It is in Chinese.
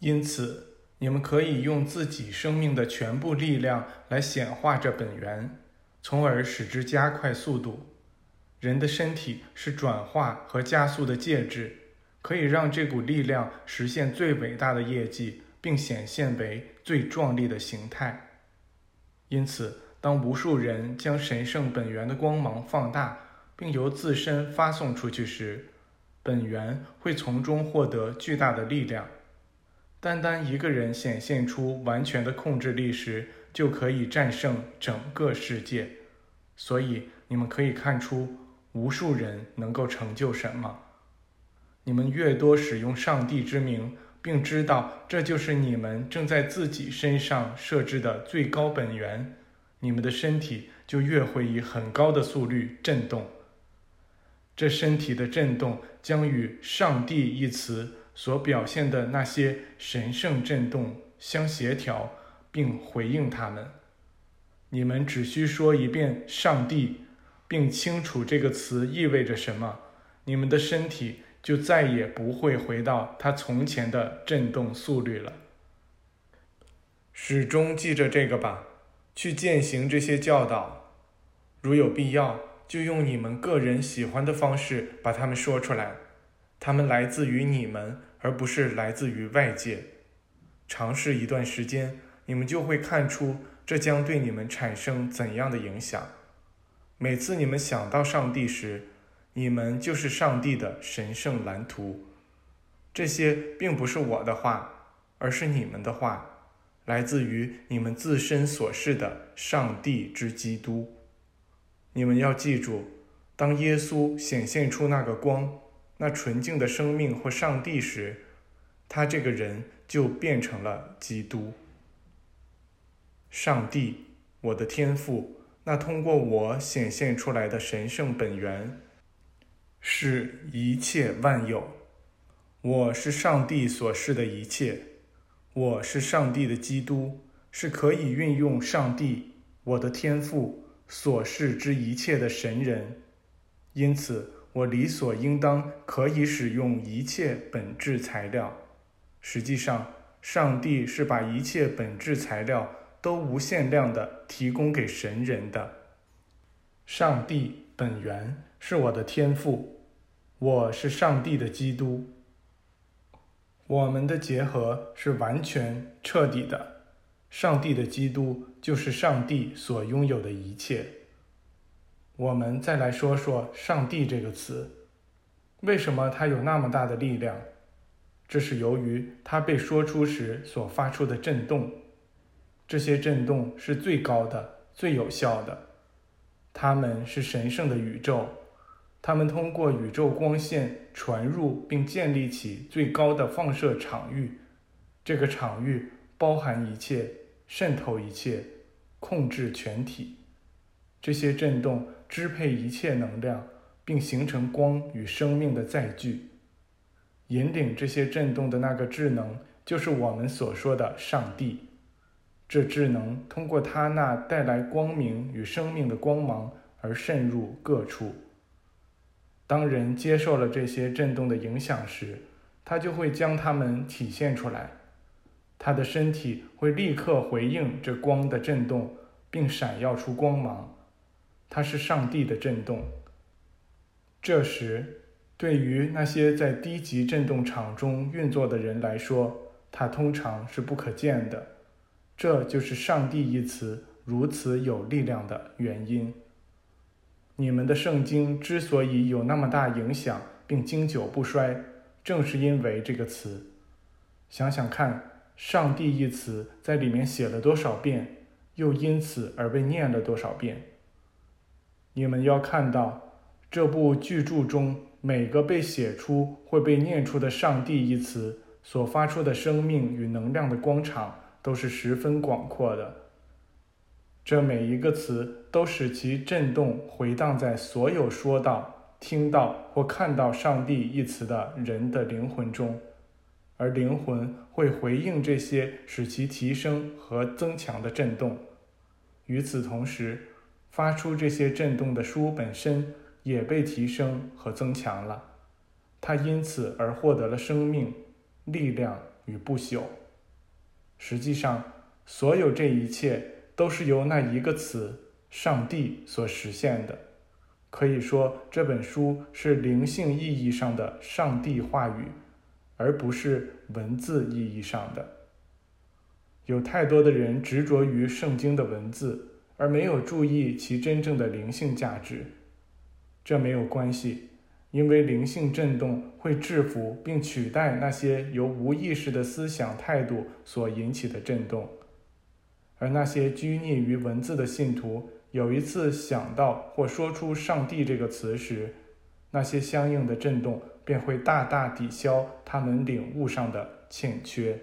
因此，你们可以用自己生命的全部力量来显化这本源，从而使之加快速度。人的身体是转化和加速的介质，可以让这股力量实现最伟大的业绩，并显现为最壮丽的形态。因此，当无数人将神圣本源的光芒放大，并由自身发送出去时，本源会从中获得巨大的力量。单单一个人显现出完全的控制力时，就可以战胜整个世界。所以，你们可以看出。无数人能够成就什么？你们越多使用上帝之名，并知道这就是你们正在自己身上设置的最高本源，你们的身体就越会以很高的速率震动。这身体的震动将与“上帝”一词所表现的那些神圣震动相协调，并回应他们。你们只需说一遍“上帝”。并清楚这个词意味着什么，你们的身体就再也不会回到它从前的振动速率了。始终记着这个吧，去践行这些教导。如有必要，就用你们个人喜欢的方式把它们说出来。他们来自于你们，而不是来自于外界。尝试一段时间，你们就会看出这将对你们产生怎样的影响。每次你们想到上帝时，你们就是上帝的神圣蓝图。这些并不是我的话，而是你们的话，来自于你们自身所示的上帝之基督。你们要记住，当耶稣显现出那个光、那纯净的生命或上帝时，他这个人就变成了基督。上帝，我的天赋。那通过我显现出来的神圣本源，是一切万有。我是上帝所示的一切，我是上帝的基督，是可以运用上帝我的天赋所示之一切的神人。因此，我理所应当可以使用一切本质材料。实际上，上帝是把一切本质材料。都无限量的提供给神人的。上帝本源是我的天赋，我是上帝的基督。我们的结合是完全彻底的。上帝的基督就是上帝所拥有的一切。我们再来说说“上帝”这个词，为什么它有那么大的力量？这是由于它被说出时所发出的震动。这些震动是最高的、最有效的，它们是神圣的宇宙，它们通过宇宙光线传入并建立起最高的放射场域。这个场域包含一切，渗透一切，控制全体。这些震动支配一切能量，并形成光与生命的载具。引领这些震动的那个智能，就是我们所说的上帝。这智能通过它那带来光明与生命的光芒而渗入各处。当人接受了这些震动的影响时，他就会将它们体现出来。他的身体会立刻回应这光的震动，并闪耀出光芒。它是上帝的震动。这时，对于那些在低级振动场中运作的人来说，它通常是不可见的。这就是“上帝”一词如此有力量的原因。你们的圣经之所以有那么大影响并经久不衰，正是因为这个词。想想看，“上帝”一词在里面写了多少遍，又因此而被念了多少遍。你们要看到，这部巨著中每个被写出会被念出的“上帝”一词所发出的生命与能量的光场。都是十分广阔的。这每一个词都使其震动回荡在所有说到、听到或看到“上帝”一词的人的灵魂中，而灵魂会回应这些使其提升和增强的震动。与此同时，发出这些震动的书本身也被提升和增强了，它因此而获得了生命、力量与不朽。实际上，所有这一切都是由那一个词“上帝”所实现的。可以说，这本书是灵性意义上的上帝话语，而不是文字意义上的。有太多的人执着于圣经的文字，而没有注意其真正的灵性价值。这没有关系，因为灵性震动会制服并取代那些由无意识的思想态度所引起的震动，而那些拘泥于文字的信徒。有一次想到或说出“上帝”这个词时，那些相应的震动便会大大抵消他们领悟上的欠缺。